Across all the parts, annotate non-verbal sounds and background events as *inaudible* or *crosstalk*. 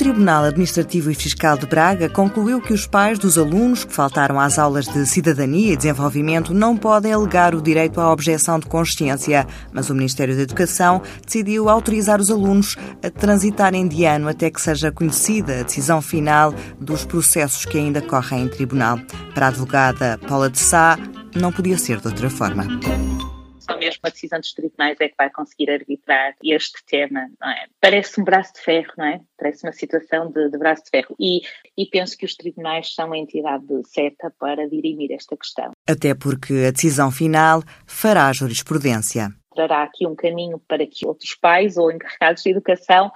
Tribunal Administrativo e Fiscal de Braga concluiu que os pais dos alunos que faltaram às aulas de Cidadania e Desenvolvimento não podem alegar o direito à objeção de consciência, mas o Ministério da Educação decidiu autorizar os alunos a transitarem de ano até que seja conhecida a decisão final dos processos que ainda correm em tribunal. Para a advogada Paula de Sá, não podia ser de outra forma mesmo a decisão dos tribunais é que vai conseguir arbitrar este tema, não é? Parece um braço de ferro, não é? Parece uma situação de, de braço de ferro. E, e penso que os tribunais são a entidade certa para dirimir esta questão. Até porque a decisão final fará a jurisprudência. Trará aqui um caminho para que outros pais ou encarregados de educação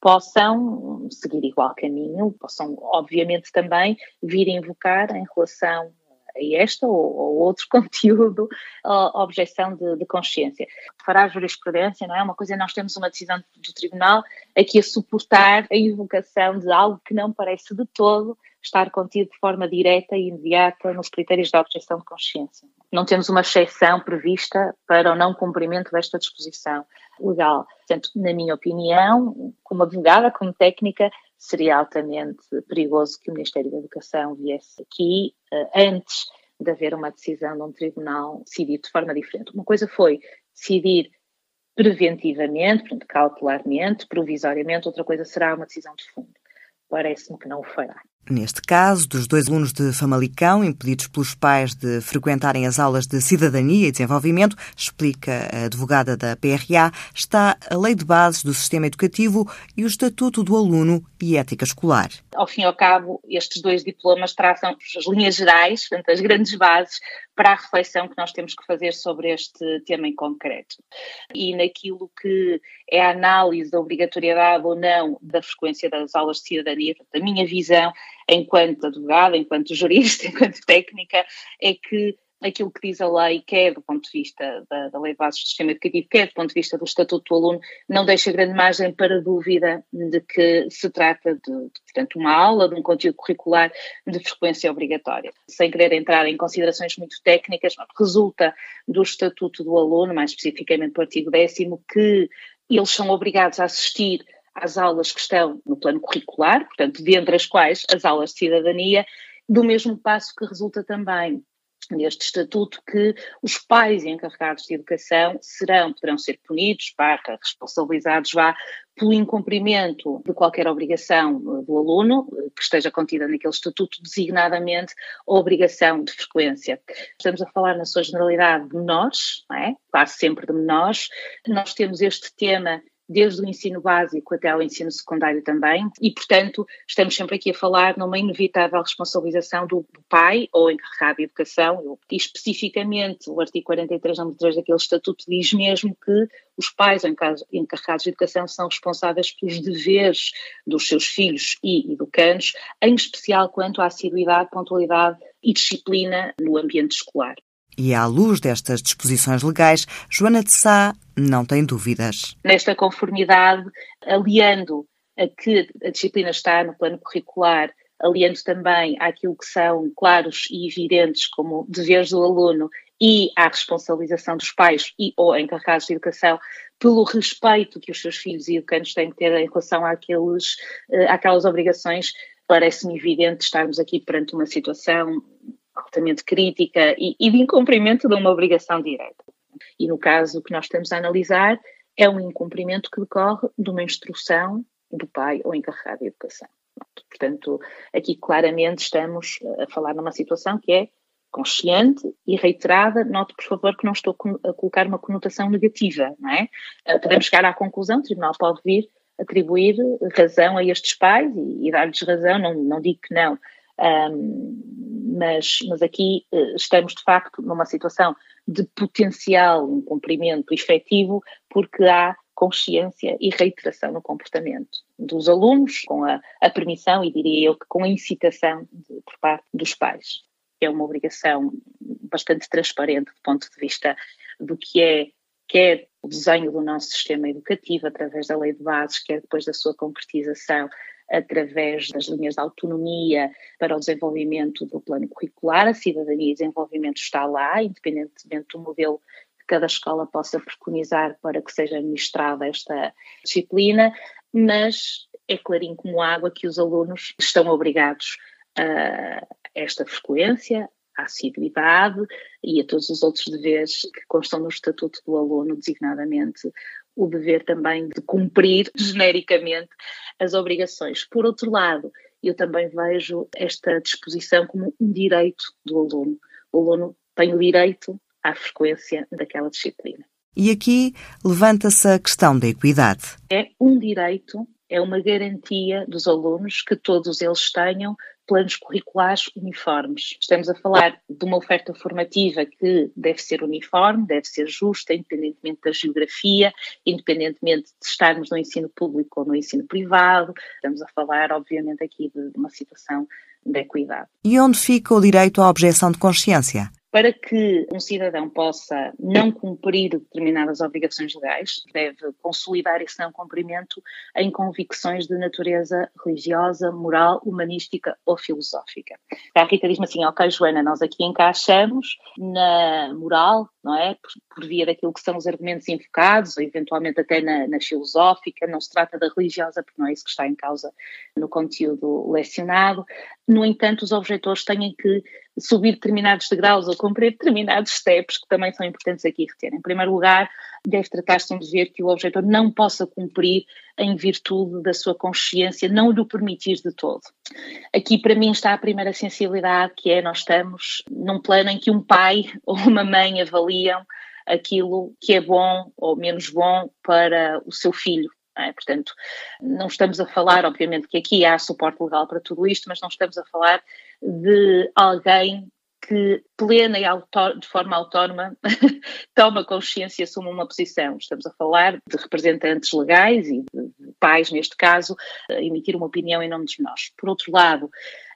possam seguir igual caminho, possam, obviamente, também vir invocar em relação a esta ou, ou outro *laughs* conteúdo a objeção de, de, consciência. Fará a jurisprudência, não é? Uma coisa é nós temos uma decisão do tribunal aqui a suportar a invocação de algo que não parece de todo estar contido de forma direta e imediata nos critérios da objeção de consciência. Não temos uma exceção prevista para o não cumprimento desta disposição legal. Portanto, na minha opinião, como advogada, como técnica, seria altamente perigoso que o Ministério da Educação viesse aqui uh, antes de haver uma decisão de um tribunal decidir de forma diferente. Uma coisa foi decidir preventivamente, portanto, cautelarmente, provisoriamente, outra coisa será uma decisão de fundo. Parece-me que não o fará. Neste caso, dos dois alunos de Famalicão, impedidos pelos pais de frequentarem as aulas de Cidadania e Desenvolvimento, explica a advogada da PRA, está a Lei de Bases do Sistema Educativo e o Estatuto do Aluno e Ética Escolar. Ao fim e ao cabo, estes dois diplomas traçam as linhas gerais, portanto, as grandes bases para a reflexão que nós temos que fazer sobre este tema em concreto. E naquilo que é a análise da obrigatoriedade ou não da frequência das aulas de cidadania, a minha visão enquanto advogada, enquanto jurista, *laughs* enquanto técnica, é que aquilo que diz a lei, quer do ponto de vista da, da Lei de Bases do Sistema Educativo, quer do ponto de vista do Estatuto do Aluno, não deixa grande margem para dúvida de que se trata de, de, portanto, uma aula, de um conteúdo curricular de frequência obrigatória. Sem querer entrar em considerações muito técnicas, resulta do Estatuto do Aluno, mais especificamente do artigo 10 que eles são obrigados a assistir às aulas que estão no plano curricular, portanto, dentre as quais as aulas de cidadania, do mesmo passo que resulta também neste estatuto que os pais encarregados de educação serão, poderão ser punidos, barra, responsabilizados vá, pelo incumprimento de qualquer obrigação do aluno que esteja contida naquele estatuto, designadamente a obrigação de frequência. Estamos a falar na sua generalidade de menores, não é? quase sempre de menores. Nós temos este tema desde o ensino básico até ao ensino secundário também, e, portanto, estamos sempre aqui a falar numa inevitável responsabilização do, pai ou encarregado de educação, e especificamente o artigo 43, número 3 daquele estatuto diz mesmo que os pais ou encarregados de educação são responsáveis pelos deveres dos seus filhos e educandos, em especial quanto à assiduidade, pontualidade e disciplina no ambiente escolar. E à luz destas disposições legais, Joana de Sá não tem dúvidas. Nesta conformidade, aliando a que a disciplina está no plano curricular, aliando também àquilo que são claros e evidentes como deveres do aluno e à responsabilização dos pais e ou encarregados de educação pelo respeito que os seus filhos e educantes têm que ter em relação àqueles, eh, àquelas obrigações, parece-me evidente estarmos aqui perante uma situação altamente crítica e, e de incumprimento de uma obrigação direta. E no caso que nós estamos a analisar, é um incumprimento que decorre de uma instrução do pai ou encarregado de educação. Portanto, aqui claramente estamos a falar numa situação que é consciente e reiterada. Note, por favor, que não estou a colocar uma conotação negativa, não é? Eh, podemos chegar à conclusão, o tribunal pode vir atribuir razão a estes pais e, e dar-lhes razão, não, não digo que não, um, mas, mas aqui uh, estamos de facto numa situação de potencial incumprimento efetivo, porque há consciência e reiteração no comportamento dos alunos, com a, a permissão e diria eu que com a incitação de, por parte dos pais. É uma obrigação bastante transparente do ponto de vista do que é quer o desenho do nosso sistema educativo através da lei de bases, quer depois da sua concretização através das linhas de autonomia para o desenvolvimento do plano curricular. A cidadania e desenvolvimento está lá, independentemente do modelo que cada escola possa preconizar para que seja administrada esta disciplina, mas é clarinho como água que os alunos estão obrigados a esta frequência, à assiduidade e a todos os outros deveres que constam no Estatuto do Aluno, designadamente o dever também de cumprir *laughs* genericamente as obrigações. Por outro lado, eu também vejo esta disposição como um direito do aluno. O aluno tem o direito à frequência daquela disciplina. E aqui levanta-se a questão da equidade. É um direito, é uma garantia dos alunos que todos eles tenham planos curriculares uniformes. Estamos a falar de uma oferta formativa que deve ser uniforme, deve ser justa, independentemente da geografia, independentemente de estarmos no ensino público ou no ensino privado. Estamos a falar, obviamente, aqui de uma situação de equidade. E onde fica o direito à objeção de consciência? Para que um cidadão possa não cumprir determinadas obrigações legais, deve consolidar esse não cumprimento em convicções de natureza religiosa, moral, humanística ou filosófica. A Rita diz-me assim, ok Joana, nós aqui encaixamos na moral, não é? Por, por, via daquilo que são os argumentos invocados, ou eventualmente até na, na, filosófica, não se trata da religiosa, porque não é isso que está em causa no conteúdo lecionado. No entanto, os objetores têm que subir determinados degraus ou cumprir determinados steps que também são importantes aqui reter. Em primeiro lugar, deve tratar-se de um dever que o objetor não possa cumprir em virtude da sua consciência não lhe permitir de todo. Aqui para mim está a primeira sensibilidade, que é nós estamos num plano em que um pai *laughs* ou uma mãe avaliam aquilo que é bom ou menos bom para o seu filho. É? Portanto, não estamos a falar, obviamente, que aqui há suporte legal para tudo isto, mas não estamos a falar de alguém que plena e de forma autónoma *laughs* toma consciência e assume uma posição. Estamos a falar de representantes legais e de pais, neste caso, emitir uma opinião em nome dos menores. Por outro lado,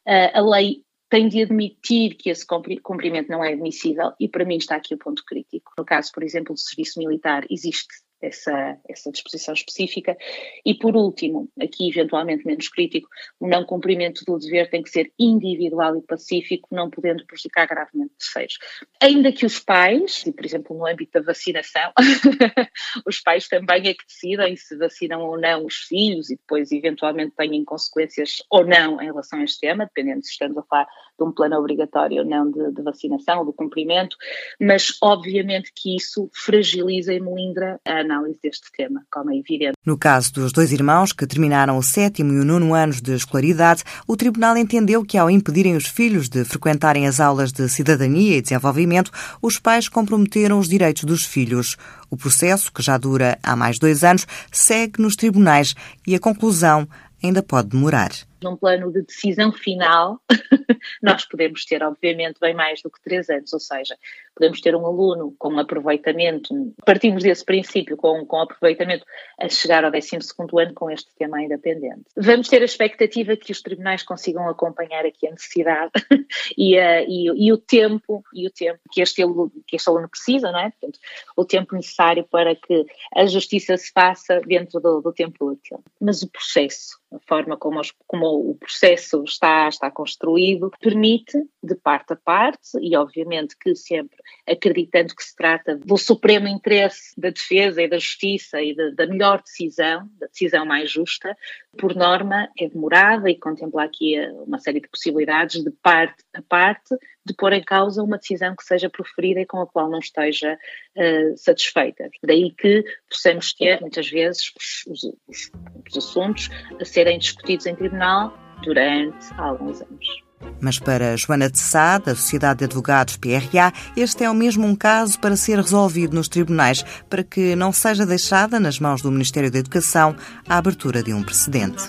a lei tem de admitir que esse cumprimento não é admissível e para mim está aqui o ponto crítico. No caso, por exemplo, do serviço militar, existe essa, essa disposição específica. E por último, aqui eventualmente menos crítico, o não cumprimento do dever tem que ser individual e pacífico, não podendo prejudicar gravemente terceiros. Ainda que os pais, e por exemplo no âmbito da vacinação, *laughs* os pais também é que decidem se vacinam ou não os filhos e depois eventualmente têm consequências ou não em relação a este tema, dependendo se estamos a falar de um plano obrigatório ou não de, de vacinação ou do cumprimento, mas obviamente que isso fragiliza e melindra a análise deste tema, como é evidente. No caso dos dois irmãos que terminaram o sétimo e o nono anos de escolaridade, o Tribunal entendeu que, ao impedirem os filhos de frequentarem as aulas de cidadania e desenvolvimento, os pais comprometeram os direitos dos filhos. O processo, que já dura há mais dois anos, segue nos tribunais e a conclusão ainda pode demorar num plano de decisão final, *laughs* nós podemos ter, obviamente, bem mais do que três anos, ou seja, podemos ter um aluno com aproveitamento, partimos desse princípio, com, com aproveitamento a chegar ao 12 ano com este tema ainda pendente. Vamos ter a expectativa que os tribunais consigam acompanhar aqui a necessidade *laughs* e, a, e, e, o tempo, e o tempo que este, que este aluno precisa, não é? Portanto, o tempo necessário para que a justiça se faça dentro do, do tempo útil. Mas o processo, a forma como, os, como o processo está, está construído, permite, de parte a parte, e obviamente que sempre acreditando que se trata do supremo interesse da defesa e da justiça e de, da melhor decisão, da decisão mais justa, por norma é demorada e contempla aqui uma série de possibilidades de parte a parte de pôr em causa uma decisão que seja proferida e com a qual não esteja uh, satisfeita. Daí que possamos ter, muitas vezes, os, os, os assuntos a serem discutidos em tribunal durante alguns anos. Mas para Joana de Sá, da Sociedade de Advogados PRA, este é o mesmo um caso para ser resolvido nos tribunais, para que não seja deixada nas mãos do Ministério da Educação a abertura de um precedente.